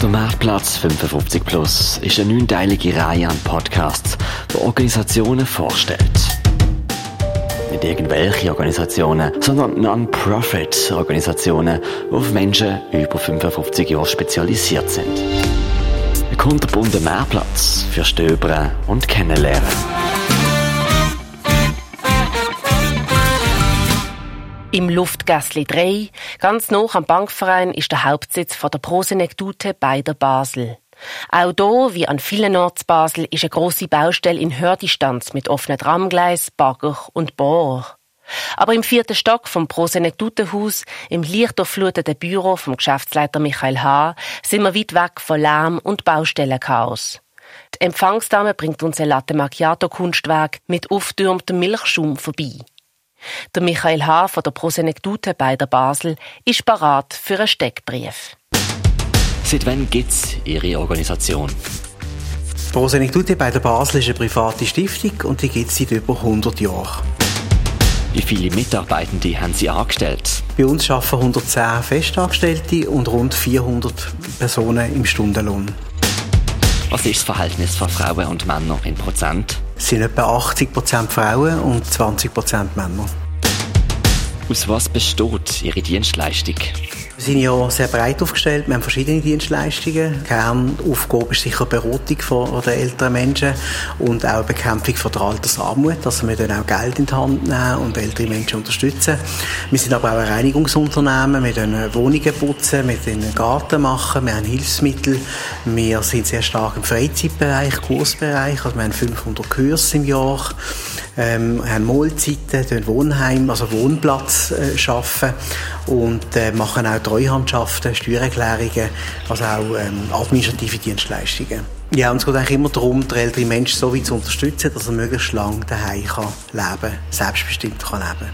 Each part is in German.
Der Marktplatz 55 Plus ist eine neunteilige Reihe an Podcasts, die Organisationen vorstellt. Nicht irgendwelche Organisationen, sondern Non-Profit-Organisationen, die auf Menschen über 55 Jahre spezialisiert sind. Ein kunterbunter Mehrplatz für Stöbern und Kennenlernen. Im Luftgässli 3, ganz nah am Bankverein, ist der Hauptsitz von der Prosenektute bei der Basel. Auch hier, wie an vielen Orten Basel, ist eine grosse Baustelle in Hördistanz mit offenen Tramgleis, Bagger und Bohr. Aber im vierten Stock vom Prosenektutenhaus, im lichtdurchfluteten Büro vom Geschäftsleiter Michael H., sind wir weit weg von Lärm und Baustellenchaos. Die Empfangsdame bringt uns ein Latte Macchiato Kunstwerk mit auftürmtem Milchschaum vorbei. Der Michael H. von der Prosenektute bei der Basel ist parat für einen Steckbrief. Seit wann gibt es Ihre Organisation? Die Prosenektute bei der Basel ist eine private Stiftung und die gibt es seit über 100 Jahren. Wie viele Mitarbeitende haben Sie angestellt? Bei uns arbeiten 110 Festangestellte und rund 400 Personen im Stundenlohn. Was ist das Verhältnis von Frauen und Männern in Prozent? Sind etwa 80% Frauen und 20% Männer. Aus was besteht Ihre Dienstleistung? Wir sind ja sehr breit aufgestellt. Wir haben verschiedene Dienstleistungen. Kernaufgabe ist sicher Beratung der älteren Menschen und auch Bekämpfung von der Altersarmut. Also wir dann auch Geld in die Hand nehmen und ältere Menschen unterstützen. Wir sind aber auch ein Reinigungsunternehmen. Wir können Wohnungen putzen, wir können Garten machen, wir haben Hilfsmittel. Wir sind sehr stark im Freizeitbereich, Kursbereich. Also wir haben 500 Kurse im Jahr. Ähm, haben Mahlzeiten, Wohnheim, also Wohnplatz äh, schaffen und äh, machen auch Treuhandschaften, Steuererklärungen, also auch ähm, administrative Dienstleistungen. Ja, und es geht eigentlich immer darum, den älteren Menschen so weit zu unterstützen, dass er möglichst lange daheim kann leben, selbstbestimmt kann leben.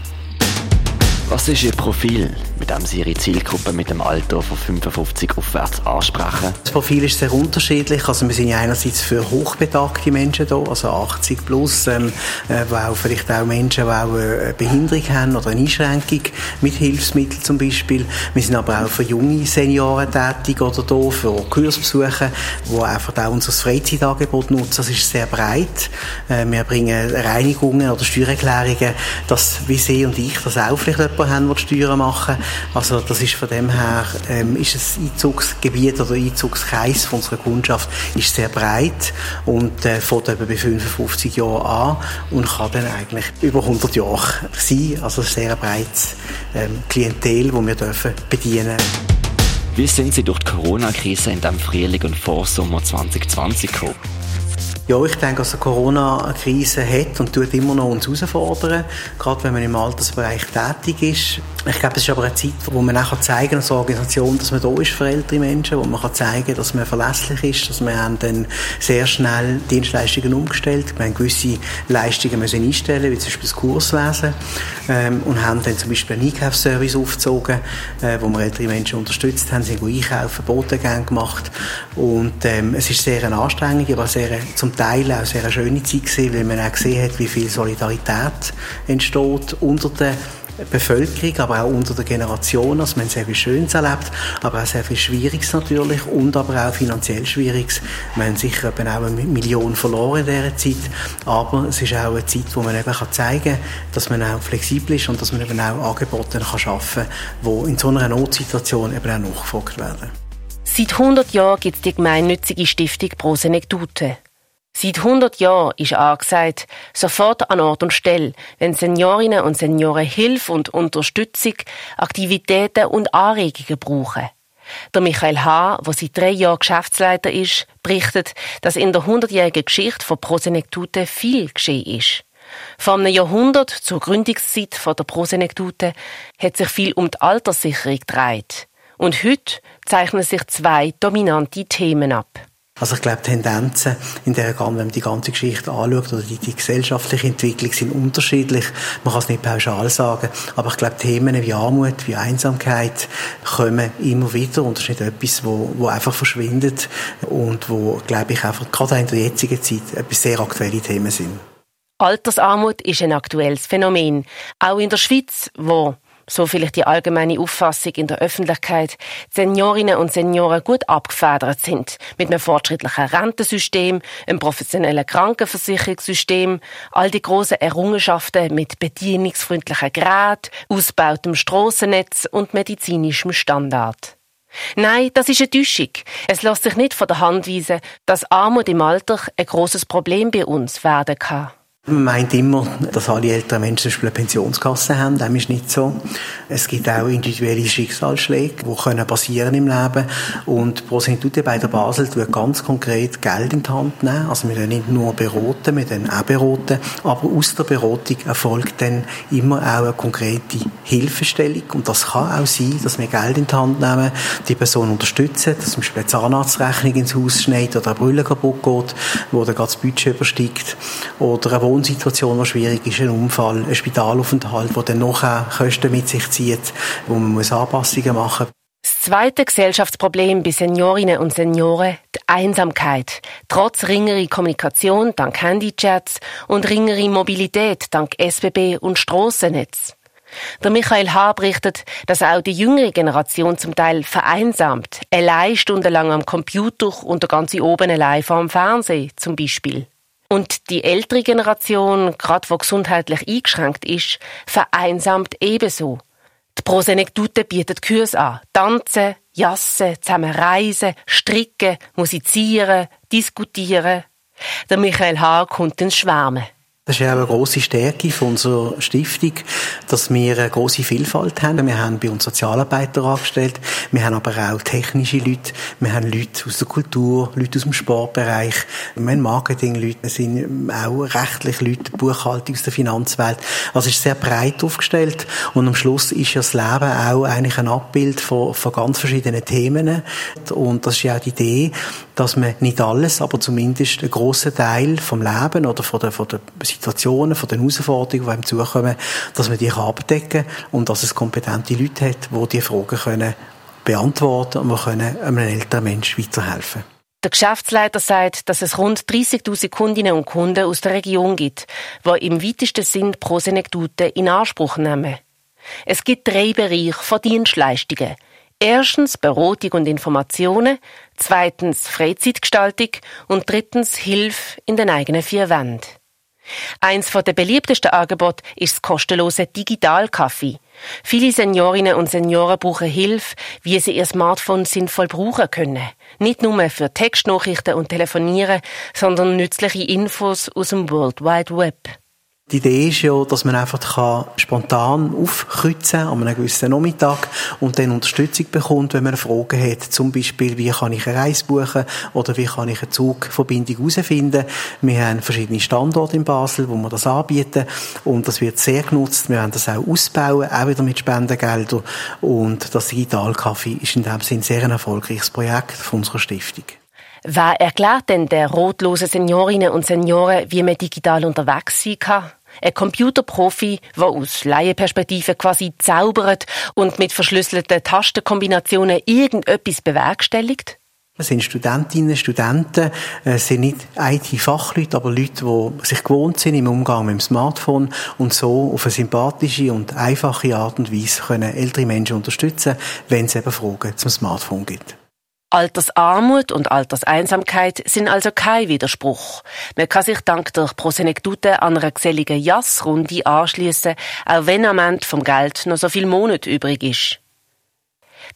Was ist Ihr Profil, mit dem Sie Ihre Zielgruppe mit dem Alter von 55 aufwärts ansprechen? Das Profil ist sehr unterschiedlich. Also wir sind ja einerseits für hochbetagte Menschen da, also 80 plus, ähm, äh, auch vielleicht auch Menschen, die auch eine Behinderung haben oder eine Einschränkung mit Hilfsmitteln zum Beispiel. Wir sind aber auch für junge Senioren tätig oder da, für Kursbesuche, die einfach auch unser Freizeitangebot nutzen. Das ist sehr breit. Äh, wir bringen Reinigungen oder Steuererklärungen, dass wie Sie und ich das auch vielleicht jemanden haben, der Steuern machen. Also das ist von dem her, ähm, ist das Einzugsgebiet oder Einzugskreis von unserer Kundschaft ist sehr breit und äh, fängt eben bei 55 Jahren an und kann dann eigentlich über 100 Jahre sein. Also ein sehr breites ähm, Klientel, das wir dürfen bedienen Wie sind Sie durch die Corona-Krise in dem Frühling und Vorsommer 2020 gekommen? Ja, ich denke, dass die Corona-Krise hat und tut immer noch uns herausfordern, gerade wenn man im Altersbereich tätig ist. Ich glaube, es ist aber eine Zeit, wo man auch zeigen kann als Organisation, dass man da ist für ältere Menschen, wo man kann zeigen dass man verlässlich ist, dass wir haben dann sehr schnell Dienstleistungen umgestellt, wir haben gewisse Leistungen müssen einstellen, wie zum Beispiel das Kurswesen, ähm, und haben dann zum Beispiel einen Einkaufsservice aufgezogen, äh, wo wir ältere Menschen unterstützt haben, sind einkaufen, Botengänge gemacht. Und ähm, es ist sehr eine Anstrengung, aber sehr zum Teil auch sehr eine schöne Zeit gewesen, weil man auch gesehen hat, wie viel Solidarität entsteht unter den Bevölkerung, aber auch unter der Generation. Also wir haben sehr viel Schönes erlebt, aber auch sehr viel Schwieriges natürlich und aber auch finanziell Schwieriges. Wir haben sicher eben auch eine Million verloren in dieser Zeit, aber es ist auch eine Zeit, wo man eben zeigen kann, dass man auch flexibel ist und dass man eben auch Angebote kann schaffen kann, die in so einer Notsituation eben auch nachgefragt werden. Seit 100 Jahren gibt es die gemeinnützige Stiftung Pro Senectute. Seit 100 Jahren ist angesagt, sofort an Ort und Stelle, wenn Seniorinnen und Senioren Hilfe und Unterstützung, Aktivitäten und Anregungen brauchen. Der Michael H., der seit drei Jahren Geschäftsleiter ist, berichtet, dass in der 100-jährigen Geschichte von Prosenektute viel geschehen ist. Vor einem Jahrhundert, zur Gründungszeit der Prosenektute, hat sich viel um die Alterssicherung gedreht. Und heute zeichnen sich zwei dominante Themen ab. Also ich glaube, Tendenzen in der, wenn man die ganze Geschichte anschaut oder die, die gesellschaftliche Entwicklung sind unterschiedlich. Man kann es nicht pauschal sagen, aber ich glaube, Themen wie Armut, wie Einsamkeit kommen immer wieder und das ist nicht etwas, wo, wo einfach verschwindet und wo, glaube ich, einfach gerade in der jetzigen Zeit etwas sehr aktuelle Themen sind. Altersarmut ist ein aktuelles Phänomen, auch in der Schweiz, wo so vielleicht die allgemeine Auffassung in der Öffentlichkeit, Seniorinnen und Senioren gut abgefedert sind mit einem fortschrittlichen Rentensystem, einem professionellen Krankenversicherungssystem, all die großen Errungenschaften mit bedienungsfreundlichen Geräten, ausgebautem Strassennetz und medizinischem Standard. Nein, das ist eine Täuschung. Es lässt sich nicht von der Hand weisen, dass Armut im Alter ein großes Problem bei uns werden kann. Man meint immer, dass alle älteren Menschen zum Beispiel eine Pensionskasse haben. Dem ist nicht so. Es gibt auch individuelle Schicksalsschläge, die können passieren im Leben. Und Prosenitute bei der Basel tut ganz konkret Geld in die Hand nehmen. Also wir können nicht nur beraten, wir können auch beraten. Aber aus der Beratung erfolgt dann immer auch eine konkrete Hilfestellung. Und das kann auch sein, dass wir Geld in die Hand nehmen, die Person unterstützen, dass zum Beispiel eine Zahnarztrechnung ins Haus schneidet oder eine Brille kaputt geht, wo dann das Budget übersteigt. Oder eine Wohnsituation, die schwierig ist, ein Unfall, ein Spitalaufenthalt, der dann nachher Kosten mit sich zieht, wo man muss Anpassungen machen muss. Das zweite Gesellschaftsproblem bei Seniorinnen und Senioren, die Einsamkeit. Trotz ringerer Kommunikation dank Handychats und ringerer Mobilität dank SBB und Strassennetz. Der Michael H. berichtet, dass auch die jüngere Generation zum Teil vereinsamt, allein stundenlang am Computer und der ganze oben allein vor dem Fernsehen zum Beispiel. Und die ältere Generation, gerade wo gesundheitlich eingeschränkt ist, vereinsamt ebenso. Die Prosenektute bietet Kurse an. Tanzen, jassen, zusammen reisen, stricken, musizieren, diskutieren. Der Michael H. kommt ins Schwärmen. Das ist ja auch eine grosse Stärke von unserer Stiftung, dass wir eine grosse Vielfalt haben. Wir haben bei uns Sozialarbeiter angestellt, wir haben aber auch technische Leute, wir haben Leute aus der Kultur, Leute aus dem Sportbereich, wir haben Marketing-Leute, wir sind auch rechtliche Leute, Buchhaltung aus der Finanzwelt. Also es ist sehr breit aufgestellt. Und am Schluss ist ja das Leben auch eigentlich ein Abbild von, von ganz verschiedenen Themen. Und das ist ja auch die Idee, dass man nicht alles, aber zumindest einen grossen Teil vom Leben oder von der, von der Situationen, von den Herausforderungen, die einem zukommen, dass man die abdecken kann und dass es kompetente Leute hat, die diese Fragen können beantworten und können einem älteren Menschen weiterhelfen der Geschäftsleiter sagt, dass es rund 30.000 Kundinnen und Kunden aus der Region gibt, die im weitesten Sinn Prosenektute in Anspruch nehmen. Es gibt drei Bereiche von Dienstleistungen. Erstens Beratung und Informationen, zweitens Freizeitgestaltung und drittens Hilfe in den eigenen vier Wänden. Eins der beliebtesten Angebote ist das kostenlose Digitalkaffee. Viele Seniorinnen und Senioren brauchen Hilfe, wie sie ihr Smartphone sinnvoll brauchen können. Nicht nur für Textnachrichten und Telefonieren, sondern nützliche Infos aus dem World Wide Web. Die Idee ist ja, dass man einfach kann spontan aufkreuzen an einem gewissen Nachmittag und dann Unterstützung bekommt, wenn man eine Frage hat. Zum Beispiel, wie kann ich eine Reise buchen oder wie kann ich eine Zugverbindung herausfinden. Wir haben verschiedene Standorte in Basel, wo wir das anbieten und das wird sehr genutzt. Wir werden das auch ausbauen, auch wieder mit Spendengeldern und das Digitalcafé ist in dem Sinne sehr ein erfolgreiches Projekt von unserer Stiftung. Wer erklärt denn der rotlosen Seniorinnen und Senioren, wie man digital unterwegs sein kann? Ein Computerprofi, der aus Laienperspektive quasi zaubert und mit verschlüsselten Tastenkombinationen irgendetwas bewerkstelligt? Es sind Studentinnen, Studenten, es sind nicht IT-Fachleute, aber Leute, die sich gewohnt sind im Umgang mit dem Smartphone und so auf eine sympathische und einfache Art und Weise können ältere Menschen unterstützen, wenn es eben Fragen zum Smartphone gibt. Altersarmut und Alterseinsamkeit sind also kein Widerspruch. Man kann sich dank der Prosenektute an einer geselligen Jassrunde anschließen, auch wenn am Ende vom Geld noch so viel Monat übrig ist.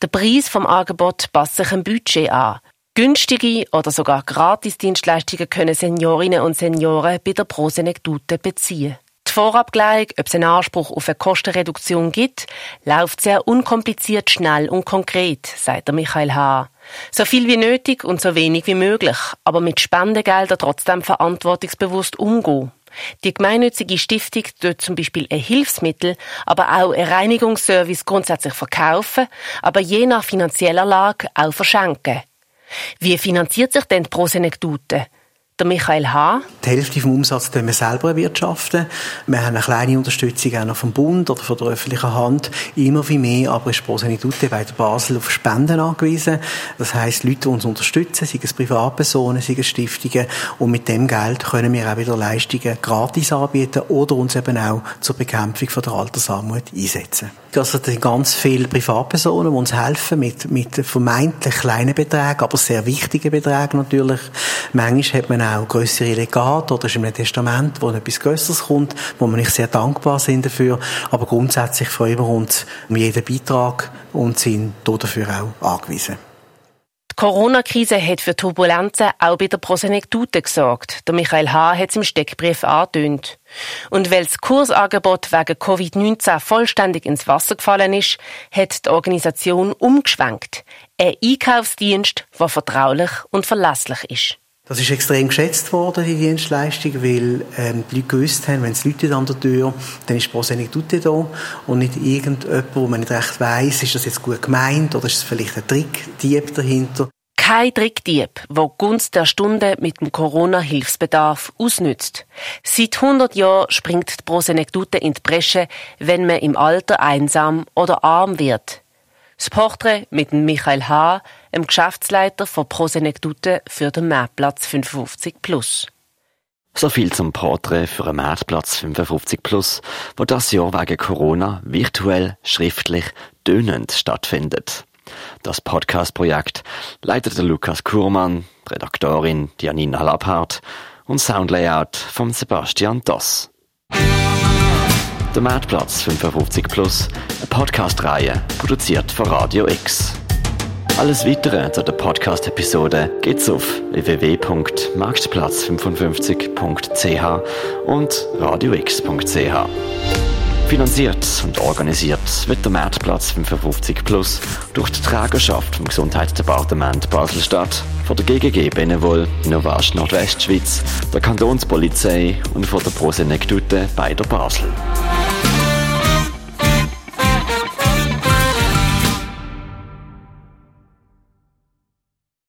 Der Preis vom Angebot passt sich ein Budget an. Günstige oder sogar Gratisdienstleistungen können Seniorinnen und Senioren bei der Prosenektute beziehen. Die Vorabgleich, ob es einen Anspruch auf eine Kostenreduktion gibt, läuft sehr unkompliziert, schnell und konkret, sagt der Michael H. So viel wie nötig und so wenig wie möglich, aber mit Spendengeldern trotzdem verantwortungsbewusst umgehen. Die gemeinnützige Stiftung tut zum Beispiel ein Hilfsmittel, aber auch ein Reinigungsservice grundsätzlich verkaufen, aber je nach finanzieller Lage auch verschenken. Wie finanziert sich denn die Prosenektute? Der Michael H. Die Hälfte vom Umsatz wir selber erwirtschaften. Wir haben eine kleine Unterstützung auch noch vom Bund oder von der öffentlichen Hand. Immer wie mehr aber ist Prosenitute bei der Basel auf Spenden angewiesen. Das heisst, Leute, die uns unterstützen, seien es Privatpersonen, seien es Stiftungen. Und mit dem Geld können wir auch wieder Leistungen gratis anbieten oder uns eben auch zur Bekämpfung von der Altersarmut einsetzen. Also sind ganz viele Privatpersonen, die uns helfen mit, mit vermeintlich kleinen Beträgen, aber sehr wichtigen Beträgen natürlich. Manchmal hat man auch größere Legate oder ist in einem Testament, wo etwas Größeres kommt, wo wir nicht sehr dankbar sind dafür. Aber grundsätzlich freuen wir uns um jeden Beitrag und sind dafür auch angewiesen. Die Corona-Krise hat für Turbulenzen auch bei der Prosenektute gesorgt. Der Michael H. hat es im Steckbrief angetönt. Und weil das Kursangebot wegen Covid-19 vollständig ins Wasser gefallen ist, hat die Organisation umgeschwenkt. Ein Einkaufsdienst, der vertraulich und verlässlich ist. Das ist extrem geschätzt worden, die Dienstleistung, weil ähm, die Leute gewusst haben, wenn es Leute an der Tür, dann ist Prosenektute da und nicht irgendjemand, wo man nicht recht weiss, ist das jetzt gut gemeint oder ist es vielleicht ein Trickdieb dahinter. Kein Trickdieb, der Gunst der Stunde mit dem Corona-Hilfsbedarf ausnützt. Seit 100 Jahren springt die Prosenektute in die Bresche, wenn man im Alter einsam oder arm wird. Das Porträt mit Michael H., dem Geschäftsleiter von Prosenektute für den Marktplatz 55 Plus. So viel zum Porträt für den Marktplatz 55 Plus, wo das Jahr wegen Corona virtuell, schriftlich, dönend stattfindet. Das Podcast-Projekt leitet Lukas Kurmann, Redaktorin Janina Labhardt und Soundlayout von Sebastian Doss. Der Marktplatz 55 Plus, eine Podcast-Reihe, produziert von Radio X. Alles weitere zu der Podcast-Episode geht's auf www.marktplatz55.ch und radiox.ch. Finanziert und organisiert wird der Marktplatz 55 Plus durch die Trägerschaft vom Gesundheitsdepartement Basel-Stadt, von der GGG Benevol, Innovation Nordwestschweiz, der Kantonspolizei und von der Prosenektute bei der Basel.